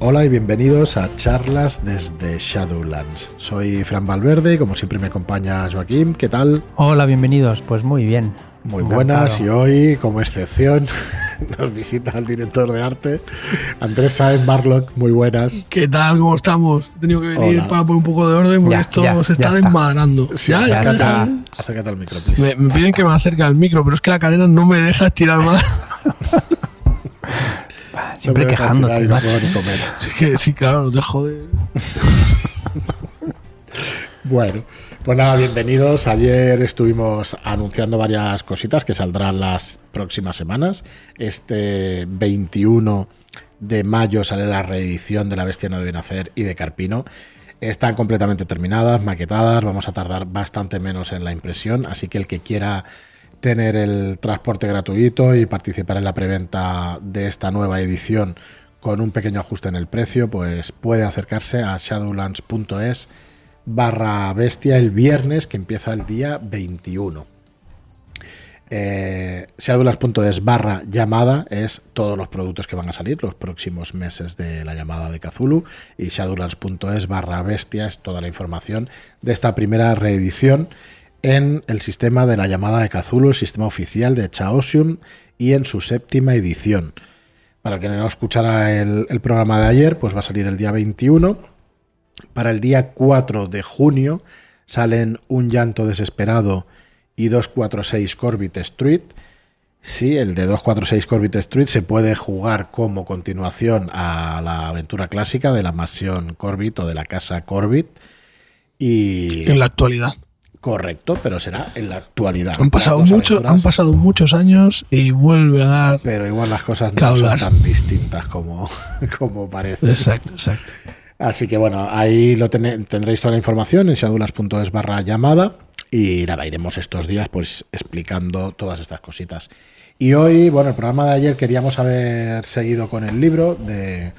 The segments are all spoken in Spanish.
Hola y bienvenidos a charlas desde Shadowlands. Soy Fran Valverde y como siempre me acompaña Joaquín. ¿Qué tal? Hola, bienvenidos. Pues muy bien. Muy buenas y hoy, como excepción, nos visita el director de arte, Andrés Saez Marlock. Muy buenas. ¿Qué tal? ¿Cómo estamos? He tenido que venir para poner un poco de orden porque esto se está desmadrando. ya, ya, acércate, al micro, me, me, piden que me acerque al micro, pero es que la cadena no me deja estirar más. Siempre quejándote. No sí, que, sí, claro, no te jode. bueno, pues nada, bienvenidos. Ayer estuvimos anunciando varias cositas que saldrán las próximas semanas. Este 21 de mayo sale la reedición de La Bestia no debe nacer y de Carpino. Están completamente terminadas, maquetadas, vamos a tardar bastante menos en la impresión, así que el que quiera tener el transporte gratuito y participar en la preventa de esta nueva edición con un pequeño ajuste en el precio, pues puede acercarse a shadowlands.es barra bestia el viernes que empieza el día 21. Eh, shadowlands.es barra llamada es todos los productos que van a salir los próximos meses de la llamada de Cthulhu y shadowlands.es barra bestia es toda la información de esta primera reedición en el sistema de la llamada de Cthulhu, el sistema oficial de Chaosium y en su séptima edición. Para el que no escuchara el, programa de ayer, pues va a salir el día 21. Para el día 4 de junio salen Un llanto desesperado y 246 Corbit Street. Sí, el de 246 Corbit Street se puede jugar como continuación a la aventura clásica de la mansión Corbit o de la casa Corbit. Y en la actualidad. Correcto, pero será en la actualidad. Han pasado, mucho, han pasado muchos años y vuelve a dar. Pero igual las cosas no son tan distintas como, como parece. Exacto, exacto. Así que bueno, ahí lo tendréis toda la información en shadulas.es barra llamada y nada, iremos estos días pues explicando todas estas cositas. Y hoy, bueno, el programa de ayer queríamos haber seguido con el libro de,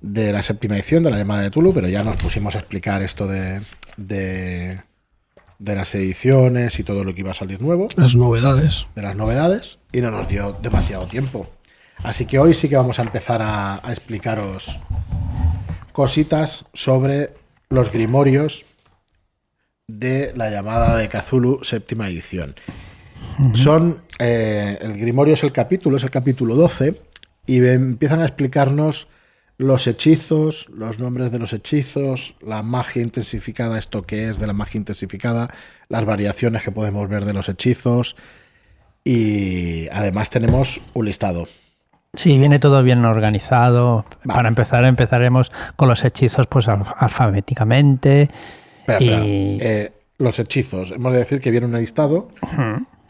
de la séptima edición de la llamada de Tulu, pero ya nos pusimos a explicar esto de de las ediciones y todo lo que iba a salir nuevo. Las novedades. De las novedades y no nos dio demasiado tiempo. Así que hoy sí que vamos a empezar a, explicaros cositas sobre los grimorios de la llamada de Cthulhu séptima edición. Son, eh, el grimorio es el capítulo, es el capítulo 12, y empiezan a explicarnos los hechizos, los nombres de los hechizos, la magia intensificada, esto que es de la magia intensificada, las variaciones que podemos ver de los hechizos y además tenemos un listado. Sí, viene todo bien organizado. Para empezar, empezaremos con los hechizos pues alfabéticamente. Eh, los hechizos, hemos de decir que viene un listado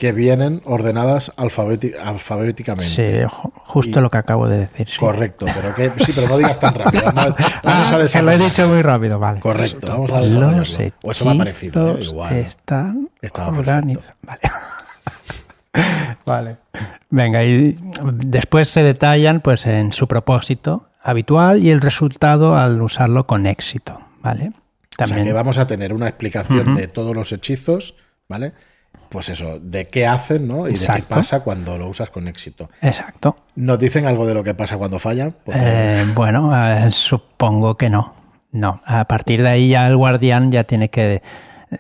que vienen ordenadas alfabéticamente. Sí, justo lo que acabo de decir. Correcto, pero que, sí, pero no digas tan rápido. Vamos, ah, lo he dicho muy rápido, vale. Correcto, vamos a desarrollarlo. O eso me ha parecido, ¿eh? igual. Están organizados. Vale. vale. Venga, y después se detallan pues en su propósito habitual y el resultado al usarlo con éxito, ¿vale? También. O sea que vamos a tener una explicación de todos los hechizos, ¿vale? Pues eso, de qué hacen, ¿no? Y de qué pasa cuando lo usas con éxito. Exacto. ¿Nos dicen algo de lo que pasa cuando falla? Eh, bueno, eh, supongo que no. No. A partir de ahí ya el guardián ya tiene que eh,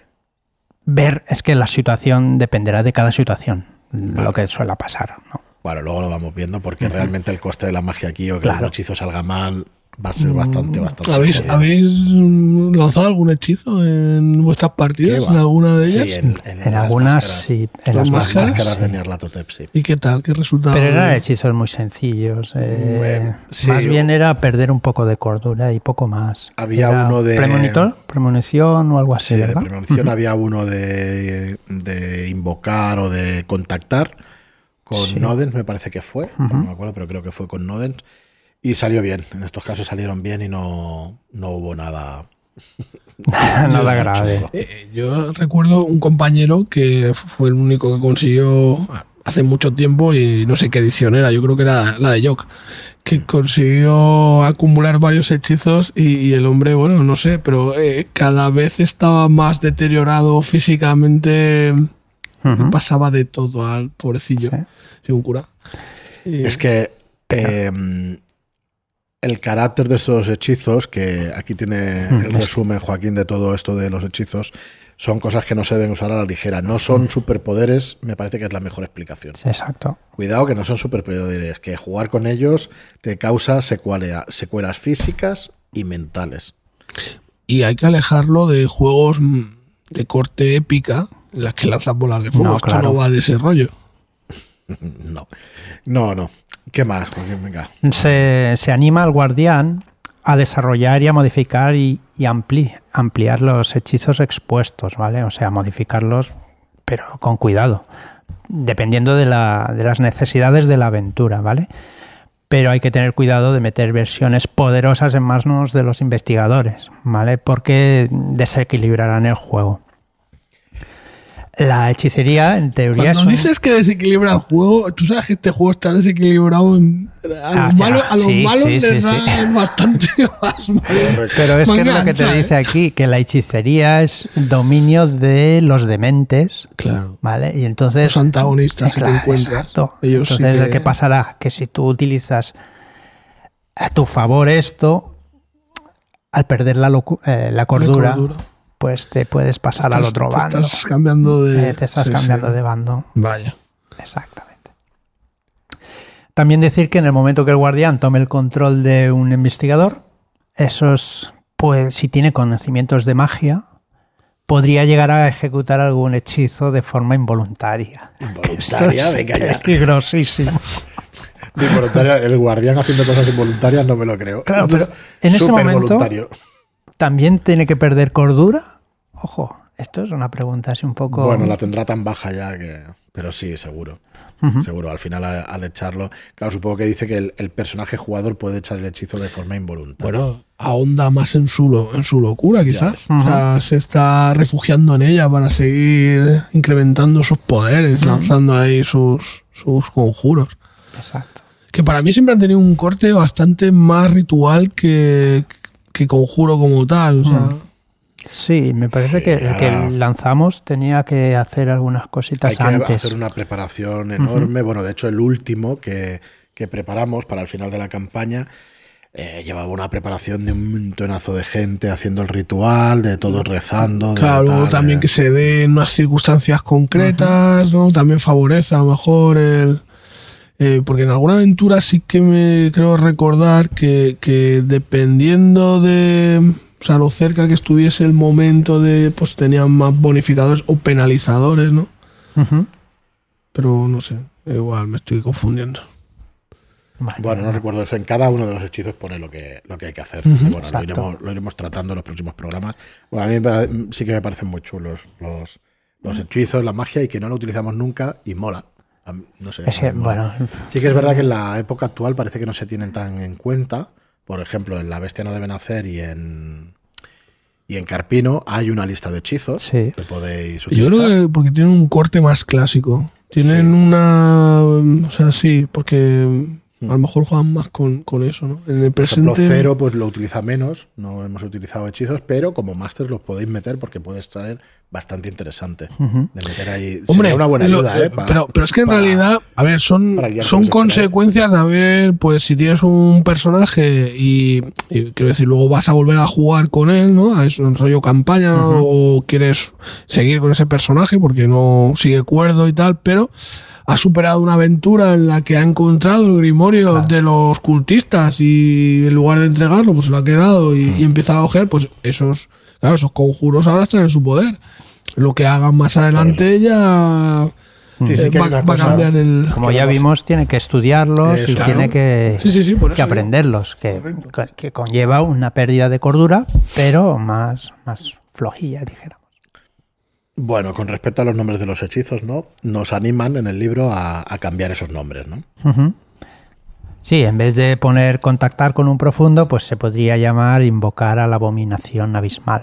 ver, es que la situación dependerá de cada situación, lo que suele pasar, ¿no? Bueno, luego lo vamos viendo porque realmente el coste de la magia aquí o que el hechizo salga mal va a ser bastante, mm. bastante. ¿Habéis, ¿Habéis lanzado algún hechizo en vuestras partidas? ¿En alguna de ellas? Sí, en, algunas sí. En las máscaras de Nyarlathotep, sí. ¿Y qué tal? ¿Qué resultado? Pero eran hechizos muy sencillos. Eh, más bien era perder un poco de cordura y poco más. Había uno de. ¿Premonitor? ¿Premonición o algo así? Sí, de premonición había uno de, de invocar o de contactar con Nodens, me parece que fue. No me acuerdo, pero creo que fue con Nodens y salió bien. En estos casos salieron bien y no, no hubo nada. nada grave. Eh, eh, yo recuerdo un compañero que fue el único que consiguió hace mucho tiempo y no sé qué edición era, yo creo que era la de Jock, que consiguió acumular varios hechizos y, el hombre, bueno, no sé, pero eh, cada vez estaba más deteriorado físicamente, pasaba de todo al pobrecillo, sí. un cura. es que el carácter de estos hechizos, que aquí tiene Mm, el es- resumen, Joaquín, de todo esto de los hechizos, son cosas que no se deben usar a la ligera. No son superpoderes, me parece que es la mejor explicación. Sí, exacto. Cuidado que no son superpoderes, que jugar con ellos te causa secuelas físicas y mentales. Y hay que alejarlo de juegos mm, de corte épica en las que lanzas bolas de fuego. No, Esto claro. no va de ese rollo. No, no, no. ¿Qué más? Venga. Se, se anima al guardián a desarrollar y a modificar y, y ampli- ampliar los hechizos expuestos, ¿vale? O sea, modificarlos, pero con cuidado, dependiendo de, la- de las necesidades de la aventura, ¿vale? Pero hay que tener cuidado de meter versiones poderosas en manos de los investigadores, ¿vale? Porque desequilibrarán el juego. La hechicería, en teoría, es Cuando un- dices que desequilibra el juego, tú sabes que este juego está desequilibrado. en- a los malos, a los sí, malos sí, les sí, da bastante más. Pero es que es lo que te ¿eh? dice aquí, que la hechicería es dominio de los dementes, Claro. ¿vale? Y entonces... Los antagonistas que te Claro, encuentras. exacto. Ellos entonces, que- ¿qué pasará? Que si tú utilizas a tu favor esto, al perder la, locu- eh, la cordura, cordura. Pues te puedes pasar al otro te bando. Estás cambiando de. Eh, te estás sí, sí. cambiando de bando. Vaya. Exactamente. También decir que en el momento que el guardián tome el control de un investigador, esos, pues si tiene conocimientos de magia, podría llegar a ejecutar algún hechizo de forma involuntaria. Involuntaria, es venga ya. peligrosísimo. De involuntaria, el guardián haciendo cosas involuntarias no me lo creo. Claro, pero en ese momento- voluntario. ¿También tiene que perder cordura? Ojo, esto es una pregunta así un poco... Bueno, la tendrá tan baja ya que. Pero sí, seguro. Seguro, al final al echarlo. Claro, supongo que dice que el, el personaje jugador puede echar el hechizo de forma involuntaria. Bueno, ahonda más en su, lo- en su locura, quizás. O sea, se está refugiando en ella para seguir incrementando sus poderes, lanzando ahí sus, sus conjuros. Exacto. Que para mí siempre han tenido un corte bastante más ritual que, que conjuro como tal. O sea, Sí, me parece Sí, que el que lanzamos tenía que hacer algunas Hay cositas que antes. hacer una preparación enorme. Bueno, de hecho, el último que, que preparamos para el final de la campaña eh, llevaba una preparación de un montonazo de gente haciendo el ritual, de todos rezando. de Claro, tal, también eh. que se dé en unas circunstancias concretas, ¿no? También favorece a lo mejor el... eh, porque en alguna aventura sí que me creo recordar que, que dependiendo de... O sea, lo cerca que estuviese el momento de... Pues tenían más bonificadores o penalizadores, ¿no? Pero no sé, igual me estoy confundiendo. Bueno, no recuerdo eso. En cada uno de los hechizos pone lo que, lo que hay que hacer. Bueno, lo iremos, lo iremos tratando en los próximos programas. Bueno, a mí sí que me parecen muy chulos los, los hechizos, la magia y que no lo utilizamos nunca y mola. A mí- no sé. Es que, bueno, Sí que es verdad que en la época actual parece que no se tienen tan en cuenta. Por ejemplo, en La Bestia no debe nacer y en y en Carpino hay una lista de hechizos Sí. que podéis Yo utilizar. creo que porque tienen un corte más clásico. Tienen Sí. una... O sea, sí, porque a lo mejor juegan más con, con eso, ¿no? En el Por ejemplo, presente... Cero pues lo utiliza menos, no hemos utilizado hechizos, pero como máster los podéis meter porque puedes traer bastante interesante. De meter ahí. Hombre, sería una buena lo- ayuda, ¿eh? Pa- pero, pero es que en para- realidad, a ver, son, son ese consecuencias de haber, pues si tienes un personaje y, y quiero decir, luego vas a volver a jugar con él, ¿no? A eso, en rollo campaña, ¿no? o quieres seguir con ese personaje porque no sigue cuerdo y tal, pero ha superado una aventura en la que ha encontrado el grimorio de los cultistas y en lugar de entregarlo, pues se lo ha quedado y, y empieza a coger, pues esos, claro, esos conjuros ahora están en su poder. Lo que hagan más adelante ya Sí, sí eh, va, va a cosa- cambiar el... como ya vimos, tiene que estudiarlos y tiene que, Sí, que aprenderlos, que, que conlleva una pérdida de cordura, pero más, más flojilla, dijéramos. Bueno, con respecto a los nombres de los hechizos, ¿no? Nos animan en el libro a, a cambiar esos nombres, ¿no? Sí, en vez de poner contactar con un profundo, pues se podría llamar invocar a la abominación abismal.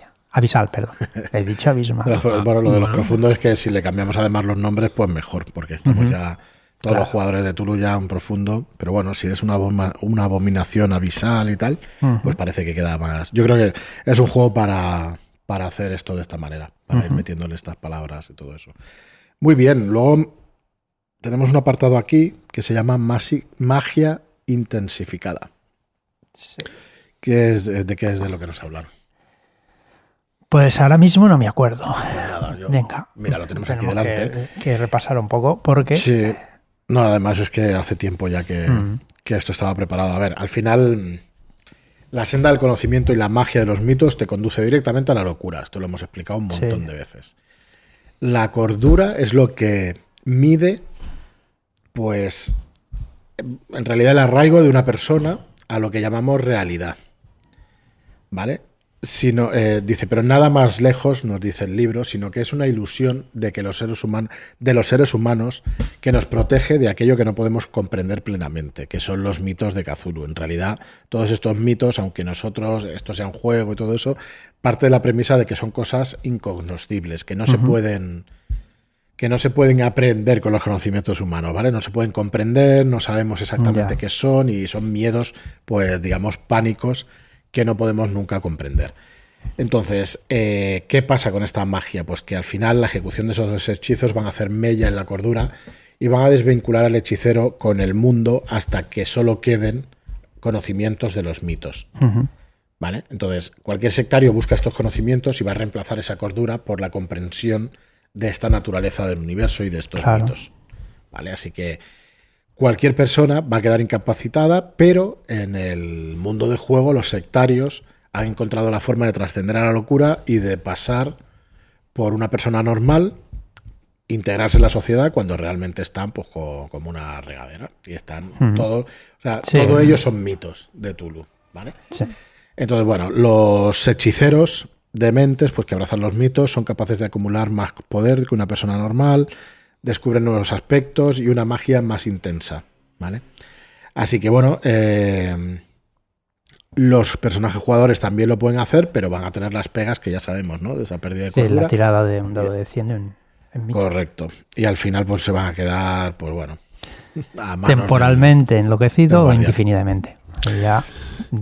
Ya. Abisal, perdón. He dicho abismal. Bueno, lo de los profundos es que si le cambiamos además los nombres, pues mejor, porque estamos ya todos los jugadores de Tulu ya un profundo, pero bueno, si es una, aboma- una abominación abisal y tal, pues parece que queda más. Yo creo que es un juego para, para hacer esto de esta manera, para ir metiéndole estas palabras y todo eso. Muy bien, luego tenemos un apartado aquí que se llama magia intensificada. Sí. ¿Qué es, ¿De qué es de lo que nos hablan? Pues ahora mismo no me acuerdo. Nada, yo- Venga. Mira, lo tenemos aquí delante. Que, que repasar un poco porque... Sí. No, además es que hace tiempo ya que, Mm. que esto estaba preparado. A ver, al final, la senda del conocimiento y la magia de los mitos te conduce directamente a la locura. Esto lo hemos explicado un montón Sí. de veces. La cordura es lo que mide, pues, en realidad el arraigo de una persona a lo que llamamos realidad. ¿Vale? Sino, eh, dice, pero nada más lejos, nos dice el libro, sino que es una ilusión de que los seres humanos, de los seres humanos, que nos protege de aquello que no podemos comprender plenamente, que son los mitos de Cthulhu. En realidad, todos estos mitos, aunque nosotros, esto sea un juego y todo eso, parte de la premisa de que son cosas incognoscibles, que no se pueden que no se pueden aprender con los conocimientos humanos, ¿vale? No se pueden comprender, no sabemos exactamente qué son y son miedos, pues digamos, pánicos que no podemos nunca comprender. Entonces, eh, ¿qué pasa con esta magia? Pues que al final la ejecución de esos hechizos van a hacer mella en la cordura y van a desvincular al hechicero con el mundo hasta que solo queden conocimientos de los mitos. ¿Vale? Entonces, cualquier sectario busca estos conocimientos y va a reemplazar esa cordura por la comprensión de esta naturaleza del universo y de estos Claro. mitos. ¿Vale? Así que cualquier persona va a quedar incapacitada, pero en el mundo de juego los sectarios han encontrado la forma de trascender a la locura y de pasar por una persona normal, integrarse en la sociedad cuando realmente están pues co- como una regadera y están todos, o sea, Sí. todos ellos son mitos de Tulu, ¿vale? Sí. Entonces, bueno, los hechiceros dementes, pues que abrazan los mitos, son capaces de acumular más poder que una persona normal, descubren nuevos aspectos y una magia más intensa, ¿vale? Así que bueno, eh, los personajes jugadores también lo pueden hacer, pero van a tener las pegas que ya sabemos, ¿no? De esa pérdida de Sí, cordura. la tirada de un dado de 100 en, en. Correcto. Y al final, pues se van a quedar, pues bueno, a manos temporalmente enloquecido del o indefinidamente. Ya,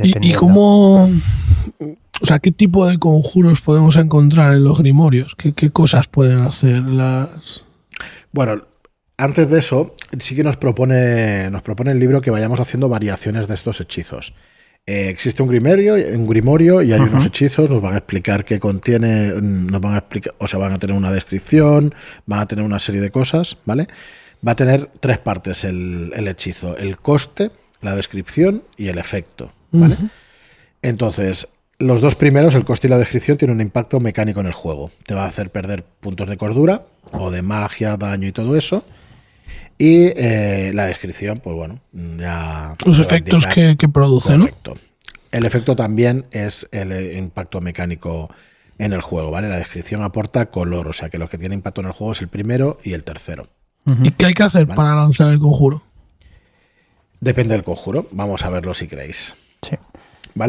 ¿Y, y cómo, o sea, qué tipo de conjuros podemos encontrar en los grimorios? ¿Qué, qué cosas pueden hacer las...? Bueno, antes de eso, sí que nos propone, nos propone el libro que vayamos haciendo variaciones de estos hechizos. Eh, existe un grimorio, un grimorio y hay unos hechizos, nos van a explicar qué contiene, nos van a explicar, o sea, van a tener una descripción, van a tener una serie de cosas, ¿vale? Va a tener tres partes el, el hechizo, el coste, la descripción y el efecto, ¿vale? Entonces, los dos primeros, el coste y la descripción, tienen un impacto mecánico en el juego. Te va a hacer perder puntos de cordura o de magia, daño y todo eso. Y eh, la descripción, pues bueno, ya... Los efectos que, que produce, ¿no? El efecto también es el eh, impacto mecánico en el juego, ¿vale? La descripción aporta color, o sea que lo que tiene impacto en el juego es el primero y el tercero. ¿Y qué hay que hacer Vale. para lanzar el conjuro? Depende del conjuro, vamos a verlo si queréis. Sí.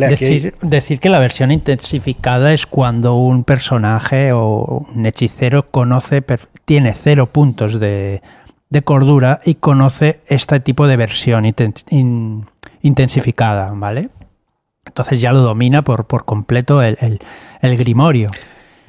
Decir, decir que la versión intensificada es cuando un personaje o un hechicero conoce, tiene cero puntos de, de cordura y conoce este tipo de versión inten- in- intensificada, ¿vale? Entonces ya lo domina por, por completo el, el- el grimorio.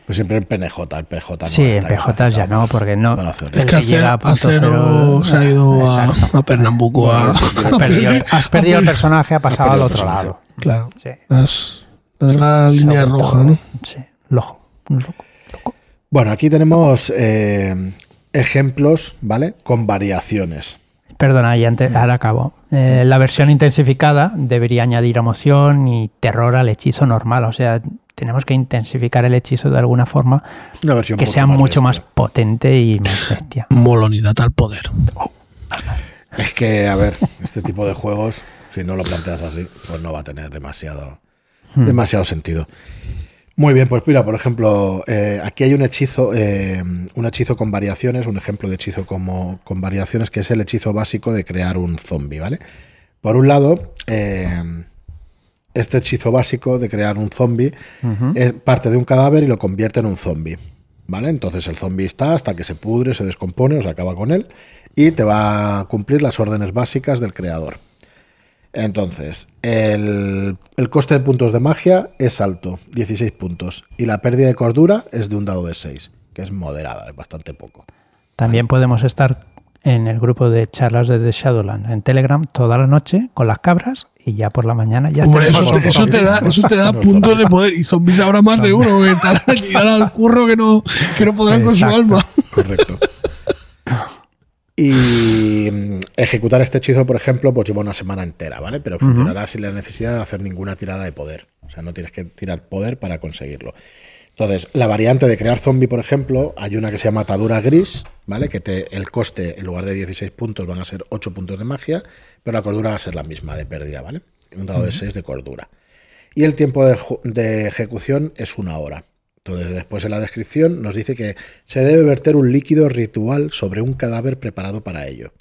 Pues siempre en PNJ, en PJ no sí, en PJ ya no, porque no. Hacerlo. Es el que Acero, se ha ido a, a Pernambuco a... Has perdido, has perdido el personaje, ha pasado al el otro lado. Claro. Sí. Las, las- la línea roja, ¿no? Sí, loco. loco, loco. Bueno, aquí tenemos eh, ejemplos, ¿vale? Con variaciones. Perdona, y antes, ahora acabo. Eh, la versión intensificada debería añadir emoción y terror al hechizo normal. O sea, tenemos que intensificar el hechizo de alguna forma Una versión que sea mucho más potente y más bestia. Molonidad al poder. Es que, a ver, este tipo de juegos, si no lo planteas así, pues no va a tener demasiado, Hmm. demasiado sentido. Muy bien, pues mira, por ejemplo, eh, aquí hay un hechizo, eh, un hechizo con variaciones, un ejemplo de hechizo como, con variaciones, que es el hechizo básico de crear un zombie, ¿vale? Por un lado, eh, este hechizo básico de crear un zombie es parte de un cadáver y lo convierte en un zombie. ¿Vale? Entonces el zombie está hasta que se pudre, se descompone o se acaba con él y te va a cumplir las órdenes básicas del creador. Entonces, el, el coste de puntos de magia es alto, 16 puntos, y la pérdida de cordura es de un dado de 6, que es moderada, es bastante poco. También podemos estar en el grupo de charlas de The Shadowland en Telegram toda la noche con las cabras y ya por la mañana ya Hombre, eso, te, otro eso te da, eso te da Nos puntos de poder. Y zombies habrá más de uno que estarán llegarán al curro que no, que no podrán con su alma. Correcto. Y mm, ejecutar este hechizo, por ejemplo, pues lleva una semana entera, ¿vale? Pero funcionará sin la necesidad de hacer ninguna tirada de poder. O sea, no tienes que tirar poder para conseguirlo. Entonces, la variante de crear zombie, por ejemplo, hay una que se llama atadura gris, ¿vale? Que te, el coste, en lugar de 16 puntos, van a ser 8 puntos de magia, pero la cordura va a ser la misma de pérdida, ¿vale? Un dado de 6 de cordura. Y el tiempo de, de ejecución es una hora. Entonces, después en la descripción nos dice que se debe verter un líquido ritual sobre un cadáver preparado para ello.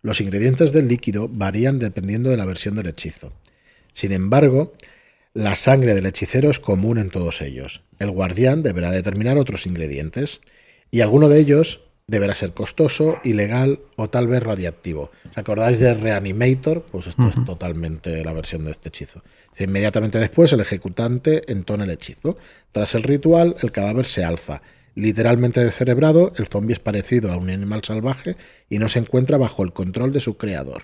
Los ingredientes del líquido varían dependiendo de la versión del hechizo. Sin embargo, la sangre del hechicero es común en todos ellos. El guardián deberá determinar otros ingredientes y alguno de ellos deberá ser costoso, ilegal o tal vez radiactivo. ¿Os acordáis de Reanimator? Pues esto es totalmente la versión de este hechizo. Inmediatamente después el ejecutante entona el hechizo. Tras el ritual, el cadáver se alza. Literalmente descerebrado, el zombie es parecido a un animal salvaje y no se encuentra bajo el control de su creador.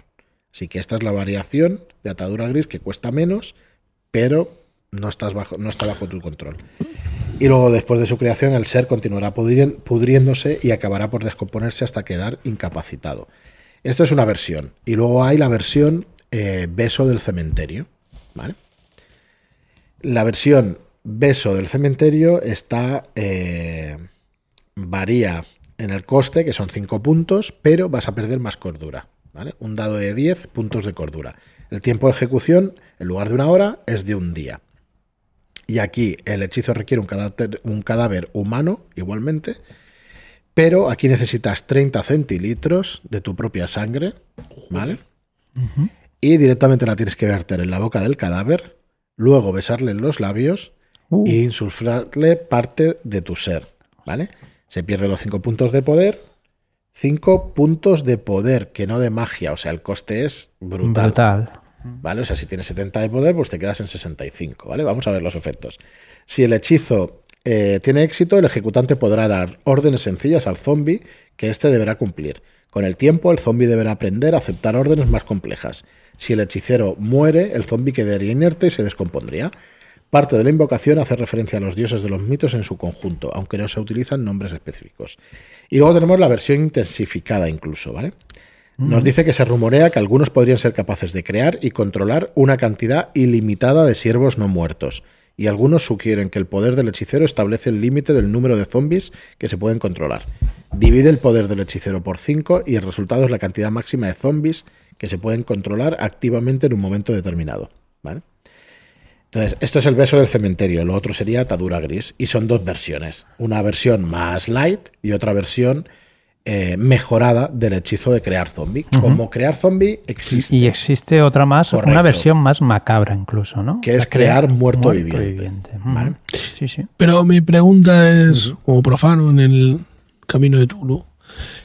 Así que esta es la variación de atadura gris que cuesta menos, pero no, estás bajo, no está bajo tu control. Y luego, después de su creación, el ser continuará pudriéndose y acabará por descomponerse hasta quedar incapacitado. Esto es una versión. Y luego hay la versión eh, beso del cementerio. ¿vale? La versión beso del cementerio está. eh, varía en el coste, que son 5 puntos, pero vas a perder más cordura. ¿vale? Un dado de 10 puntos de cordura. El tiempo de ejecución, en lugar de una hora, es de un día. Y aquí el hechizo requiere un cadáver, un cadáver humano, igualmente. Pero aquí necesitas 30 centilitros de tu propia sangre, ¿vale? Y directamente la tienes que verter en la boca del cadáver, luego besarle en los labios Uh. e insuflarle parte de tu ser, ¿vale? Se pierden los 5 puntos de poder. 5 puntos de poder, que no de magia, o sea, el coste es brutal. Brutal. ¿Vale? O sea, si tienes 70 de poder, pues te quedas en 65, ¿vale? Vamos a ver los efectos. Si el hechizo eh, tiene éxito, el ejecutante podrá dar órdenes sencillas al zombie que éste deberá cumplir. Con el tiempo, el zombie deberá aprender a aceptar órdenes más complejas. Si el hechicero muere, el zombie quedaría inerte y se descompondría. Parte de la invocación hace referencia a los dioses de los mitos en su conjunto, aunque no se utilizan nombres específicos. Y luego tenemos la versión intensificada incluso, ¿vale? Nos dice que se rumorea que algunos podrían ser capaces de crear y controlar una cantidad ilimitada de siervos no muertos, y algunos sugieren que el poder del hechicero establece el límite del número de zombies que se pueden controlar. Divide el poder del hechicero por 5 y el resultado es la cantidad máxima de zombies que se pueden controlar activamente en un momento determinado. ¿vale? Entonces, esto es el beso del cementerio, lo otro sería atadura gris, y son dos versiones. Una versión más light y otra versión eh, mejorada del hechizo de crear zombie. Como crear zombie existe, Y existe otra más, Correcto. una versión más macabra incluso, ¿no? que es crear muerto, viviente. Ujú. ¿vale? Sí, sí. Pero mi pregunta es, como profano en el camino de Tulu,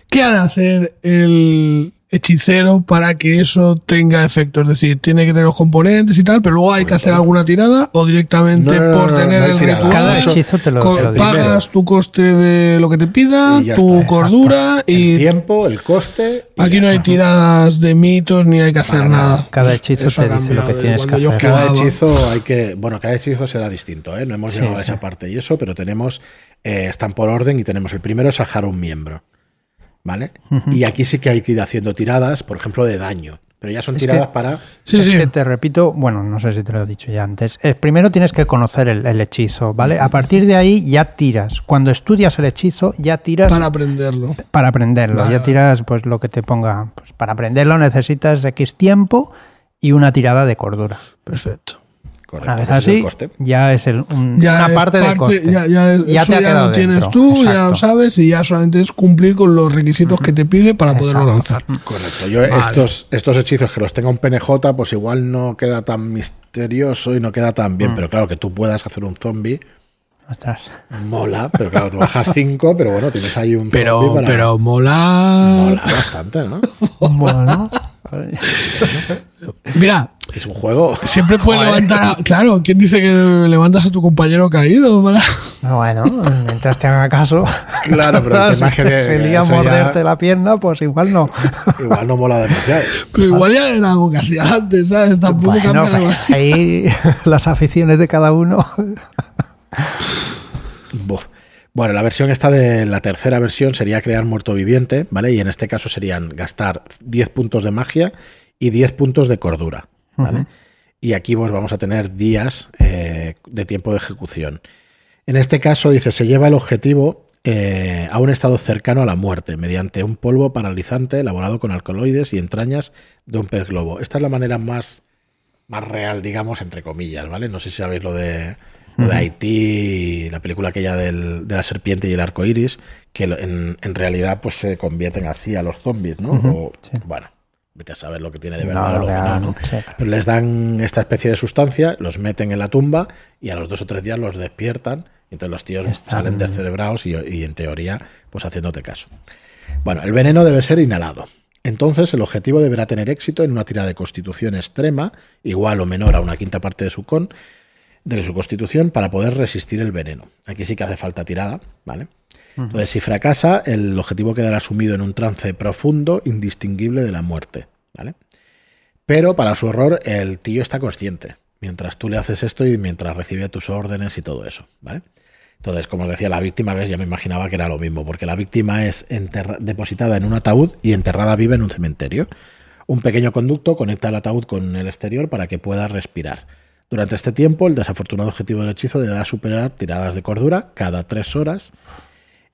¿qué ha de hacer el hechicero para que eso tenga efecto? Es decir, tiene que tener los componentes y tal, pero luego hay que hacer alguna tirada o directamente No, no, no, por no, tener el tirada. ritual. Cada hechizo te lo, co- te lo dice. pagas tu coste de lo que te pida, tu está. cordura El y tiempo, el coste. aquí no hay tiradas de mitos ni hay que hacer nada. nada. Cada hechizo Eso te dice lo que tienes que hacer. Cada hechizo hay que. Bueno, cada hechizo será distinto, ¿eh? No hemos Sí, llegado a sí. esa parte y eso, pero tenemos. eh, están por orden y tenemos el primero es ajar un miembro. ¿Vale? Y aquí sí que hay que ir haciendo tiradas, por ejemplo, de daño. Pero ya son Es tiradas que- para. Sí, es sí. que te repito, bueno, no sé si te lo he dicho ya antes. eh, primero tienes que conocer el, el hechizo, ¿vale? A partir de ahí ya tiras. Cuando estudias el hechizo, ya tiras Para para, aprenderlo. aprenderlo. Vale, ya vale. tiras pues lo que te ponga. Pues para aprenderlo necesitas X tiempo y una tirada de cordura. Perfecto. Correcto, Una vez ese es el así, ya es el- un- Ya una es parte, del coste. Ya, ya, eso Ya te ha ya lo tienes dentro, tú, ya lo sabes y ya solamente es cumplir con los requisitos que te pide para poderlo lanzar. Correcto. Yo Vale. estos, estos hechizos que los tenga un PNJ, pues igual no queda tan misterioso y no queda tan Mm. bien. Pero claro, que tú puedas hacer un zombie, Ostras. mola. Pero claro, tú bajas 5, pero bueno, tienes ahí un Pero, para- pero mola. Mola bastante, ¿no? Bueno, Mira, Es un juego. siempre puedes levantar a... Claro, ¿quién dice que levantas a tu compañero caído? para- Bueno, mientras te haga caso. Claro, pero el tema es que si se lía ya- morderte la pierna, pues igual no. Igual no mola demasiado. Pero igual ya era algo que hacía antes, ¿sabes? Tampoco Bueno, cambia pues así. ahí las aficiones de cada uno. Bueno, la versión esta de la tercera versión sería crear muerto viviente, ¿vale? Y en este caso serían gastar 10 puntos de magia y 10 puntos de cordura, ¿vale? Y aquí pues vamos a tener días eh, de tiempo de ejecución. En este caso dice, se lleva el objetivo eh, a un estado cercano a la muerte mediante un polvo paralizante elaborado con alcaloides y entrañas de un pez globo. Esta es la manera más, más real, digamos, entre comillas, ¿vale? No sé si sabéis lo de, de Haití, la película aquella del- de la serpiente y el arco iris, que en, en realidad pues se convierten así a los zombies, ¿no? O, Bueno, vete a saber lo que tiene de verdad No, o lo que no, ¿no? sí. Les dan esta especie de sustancia, los meten en la tumba y a los dos o tres días los despiertan. Y entonces los tíos Están- salen descerebrados y, y en teoría, pues haciéndote caso. Bueno, el veneno debe ser inhalado. Entonces el objetivo deberá tener éxito en una tirada de constitución extrema, igual o menor a una quinta parte de su con, de su constitución, para poder resistir el veneno. Aquí sí que hace falta tirada, ¿vale? Entonces, si fracasa, el objetivo quedará sumido en un trance profundo, indistinguible de la muerte, ¿vale? Pero para su horror, el tío está consciente. Mientras tú le haces esto y mientras recibe tus órdenes y todo eso, ¿vale? Entonces, como os decía, la víctima, ves, ya me imaginaba que era lo mismo, porque la víctima es depositada en un ataúd y enterrada viva en un cementerio. Un pequeño conducto conecta el ataúd con el exterior para que pueda respirar. Durante este tiempo, el desafortunado objetivo del hechizo deberá superar tiradas de cordura cada tres horas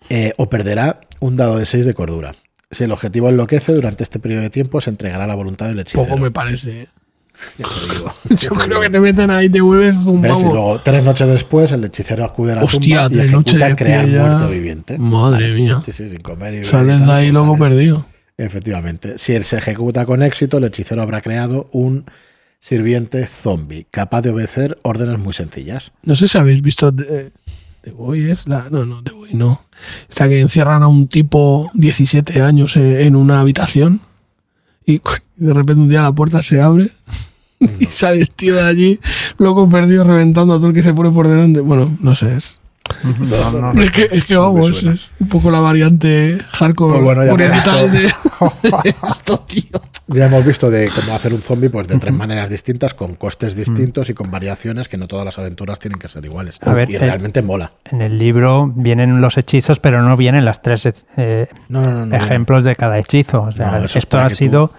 eh, o perderá un dado de 6 de cordura. Si el objetivo enloquece durante este periodo de tiempo, se entregará a la voluntad del hechicero. Poco me parece. ¿eh? Ya te digo, Yo te creo digo. que te meten ahí y te vuelves un ¿Ves? Y luego, tres noches después, el hechicero acude a la Hostia, tumba y ejecuta crear ya. muerto viviente. Madre mía. Sí, sí, sin comer y Sales de ahí pues loco perdido. Efectivamente. Si él se ejecuta con éxito, el hechicero habrá creado un sirviente zombie, capaz de obedecer órdenes muy sencillas. No sé si habéis visto The, The Boy es la. No, no, The Boy no. Esta que encierran a un tipo 17 años eh, en una habitación y de repente un día la puerta se abre y sale el tío de allí, loco perdido, reventando a todo el que se pone por delante. Bueno, no sé. Es, No, no, es que, es que vamos, es un poco la variante hardcore Pues bueno, oriental de, de esto, tío. Ya hemos visto de cómo hacer un zombie pues de tres maneras distintas, con costes distintos y con variaciones que no todas las aventuras tienen que ser iguales. A ver, y realmente mola. En el libro vienen los hechizos, pero no vienen las tres eh, No, no, no. no. ejemplos de cada hechizo. O sea, esto ha tú- sido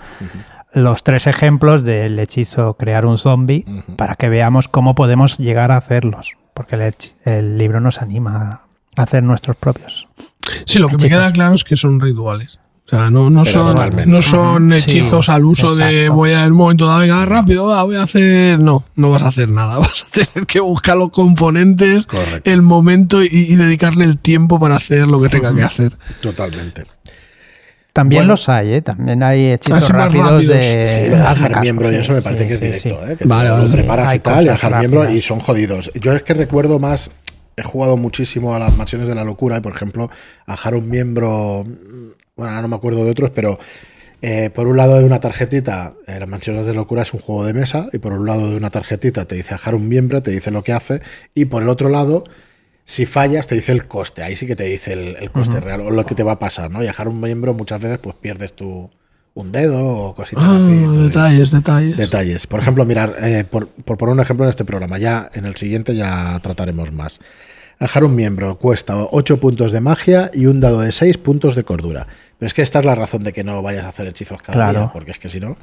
los tres ejemplos del hechizo crear un zombie para que veamos cómo podemos llegar a hacerlos. Porque el, el libro nos anima a hacer nuestros propios. Sí, lo que me queda claro es que son rituales. O sea, no, no son, no son hechizos sí, al uso de voy a en un momento dado, venga, rápido, va, voy a hacer. No, no vas a hacer nada. Vas a tener que buscar los componentes, Correcto. el momento y, y dedicarle el tiempo para hacer lo que tenga que hacer. Totalmente. También Bueno. los hay, ¿eh? También hay hechizos rápidos, rápidos. de Sí, de dejar caso, miembro y eso me sí, parece que es directo, sí. ¿eh? Que Vale, lo preparas y tal, y dejar miembro y son jodidos. Yo es que recuerdo más, he jugado muchísimo a las mansiones de la locura y, por ejemplo, a dejar un miembro, bueno, ahora no me acuerdo de otros, pero eh, por un lado de una tarjetita, eh, las mansiones de locura es un juego de mesa, y por un lado de una tarjetita te dice dejar un miembro, te dice lo que hace, y por el otro lado... Si fallas, te dice el coste. Ahí sí que te dice el, el coste real o lo que te va a pasar, ¿no? Y dejar un miembro muchas veces pues pierdes tu, un dedo o cositas Ah, así. Entonces, detalles, detalles. Detalles. Por ejemplo, mirar, eh, por, por poner un ejemplo en este programa, ya en el siguiente ya trataremos más. Dejar un miembro cuesta 8 puntos de magia y un dado de 6 puntos de cordura. Pero es que esta es la razón de que no vayas a hacer hechizos cada Claro. día, porque es que si no.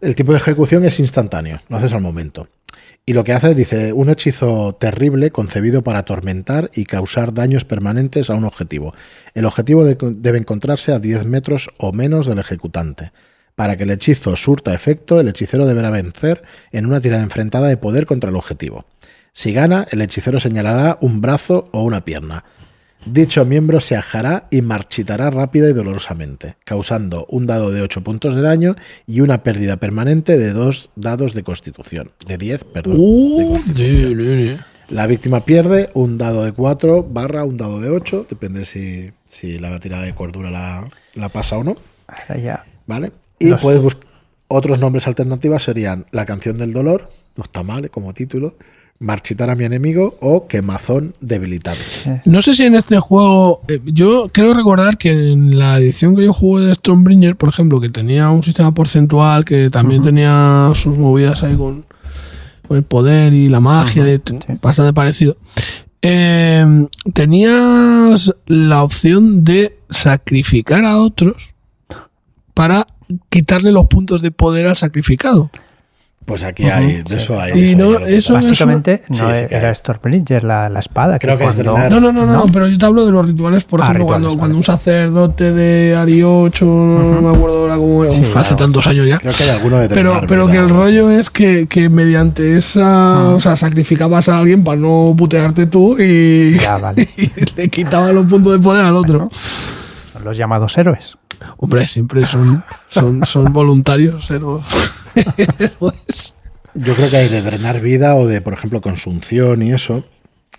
El tipo de ejecución es instantáneo, lo haces al momento. Y lo que hace, dice, un hechizo terrible concebido para atormentar y causar daños permanentes a un objetivo. El objetivo de- debe encontrarse a 10 metros o menos del ejecutante. Para que el hechizo surta efecto, el hechicero deberá vencer en una tirada enfrentada de poder contra el objetivo. Si gana, el hechicero señalará un brazo o una pierna. Dicho miembro se ajará y marchitará rápida y dolorosamente, causando un dado de 8 puntos de daño y una pérdida permanente de 2 dados de constitución. De 10, perdón. de constitución. de- de- de. La víctima pierde un dado de 4 barra un dado de 8, depende si, si la tirada de cordura la, la pasa o no. Ahora ya. ¿Vale? Y Los- puedes buscar. Otros nombres alternativas serían La canción del dolor, no está mal como título, Marchitar a mi enemigo o Quemazón debilitado. No sé si en este juego. eh, yo creo recordar que en la edición que yo jugué de Stormbringer, por ejemplo, que tenía un sistema porcentual, que también tenía sus movidas ahí con, con el poder y la magia, y t- bastante parecido. eh, tenías la opción de sacrificar a otros para quitarle los puntos de poder al sacrificado. Pues aquí hay, de eso hay. Y no, hay eso- Básicamente no sí era hay. Stormbridger la, la espada. Creo que es cuando-. No, no, no, no, ¿No? pero yo te hablo de los rituales, por Ah, ejemplo, rituales, cuando, vale. cuando un sacerdote de Ari 8, no me acuerdo ahora cómo hace claro. tantos años ya. Creo que hay alguno de Pero, pero que el rollo es que, que mediante esa, o sea, sacrificabas a alguien para no putearte tú y, Ya, vale. y le quitabas los puntos de poder al otro. Son los llamados héroes. Hombre, siempre son, son, son voluntarios, pero héroes. Yo creo que hay de drenar vida o de, por ejemplo, consunción y eso.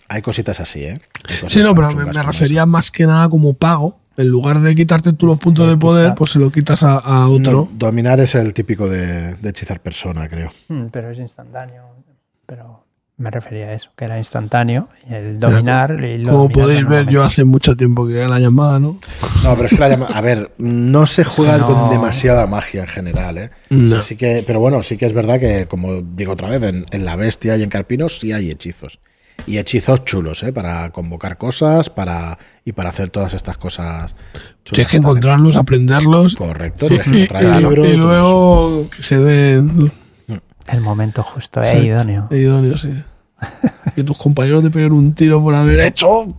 Hay cositas así, ¿eh? Sí, no, pero me, refería más que nada como pago. En lugar de quitarte tú los puntos de poder, pues se lo quitas a, otro. No, dominar es el típico de, de hechizar persona, creo. Mm, Pero es instantáneo. Pero me refería a eso, que era instantáneo. Y el dominar. y lo Como podéis ver, yo hace mucho tiempo que la llamada, ¿no? No, pero es que la llama. A ver, no se juega no. con demasiada magia en general, ¿eh? No. O sea, sí que, pero bueno, sí que es verdad que, como digo otra vez, en, en la bestia y en Carpinos sí hay hechizos. Y hechizos chulos, ¿eh? Para convocar cosas para y para hacer todas estas cosas. Tienes que encontrarlos, aprenderlos. Correcto, tienes que Y, y- libro luego que se den El momento justo, eh, Exacto. idóneo. idóneo, sí. que tus compañeros te peguen un tiro por haber hecho.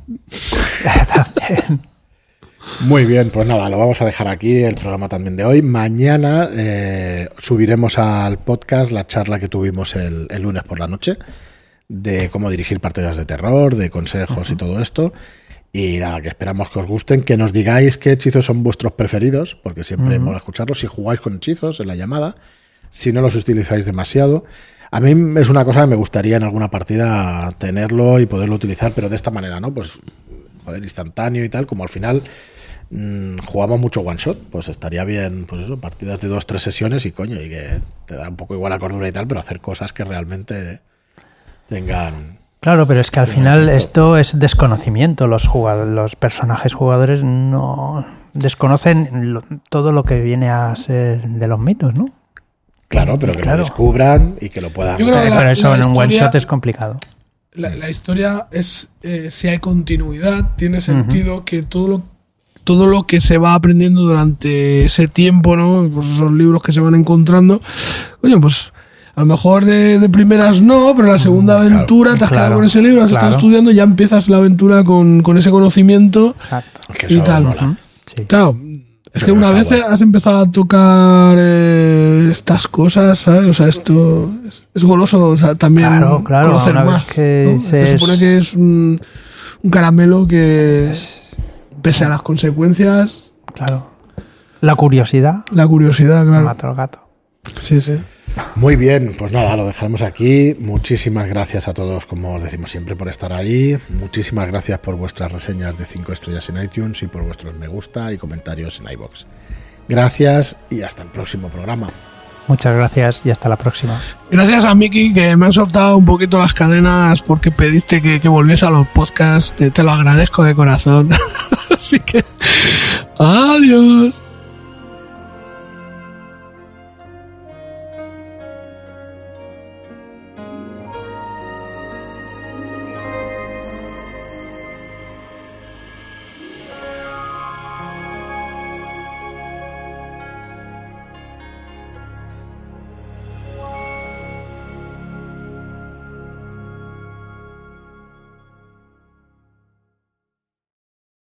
Muy bien, pues nada, lo vamos a dejar aquí, el programa también de hoy. Mañana eh, subiremos al podcast la charla que tuvimos el, el lunes por la noche de cómo dirigir partidas de terror, de consejos y todo esto. Y nada, que esperamos que os gusten, que nos digáis qué hechizos son vuestros preferidos, porque siempre mola escucharlos. Si jugáis con hechizos en la llamada, si no los utilizáis demasiado. A mí es una cosa que me gustaría en alguna partida tenerlo y poderlo utilizar, pero de esta manera, ¿no? Pues, joder, instantáneo y tal, como al final mm, jugamos mucho one shot, pues estaría bien, pues eso, partidas de dos, tres sesiones y coño, y que te da un poco igual la cordura y tal, pero hacer cosas que realmente tengan. Claro, pero es que al final esto es desconocimiento. Los jugadores, los personajes jugadores no desconocen lo- todo lo que viene a ser de los mitos, ¿no? Claro, pero que Claro. lo descubran y que lo puedan. Yo creo que la- pero eso en un one shot es complicado. La, la historia es, eh, si hay continuidad, tiene sentido que todo lo, todo lo que se va aprendiendo durante ese tiempo, ¿no? Pues esos libros que se van encontrando, coño, pues a lo mejor de, de primeras no, pero la segunda aventura te has quedado claro, con ese libro, has estado claro. estudiando y ya empiezas la aventura con, con ese conocimiento. Exacto. que y tal. Sí. Claro, es que una vez guay. has empezado a tocar eh, estas cosas, ¿sabes? O sea, esto es, es goloso, o sea, también Claro, claro, conocer más. que ¿no? Se supone que es un, un caramelo que, pese a las consecuencias, Claro. La curiosidad la curiosidad, claro. mata al gato. Sí, sí. Muy bien, pues nada, lo dejaremos aquí. Muchísimas gracias a todos, como os decimos siempre, por estar ahí. Muchísimas gracias por vuestras reseñas de 5 estrellas en iTunes y por vuestros me gusta y comentarios en iBox. Gracias y hasta el próximo programa. Muchas gracias y hasta la próxima. Gracias a Miki que me han soltado un poquito las cadenas porque pediste que, que volviese a los podcasts. Te, te lo agradezco de corazón. Así que, adiós.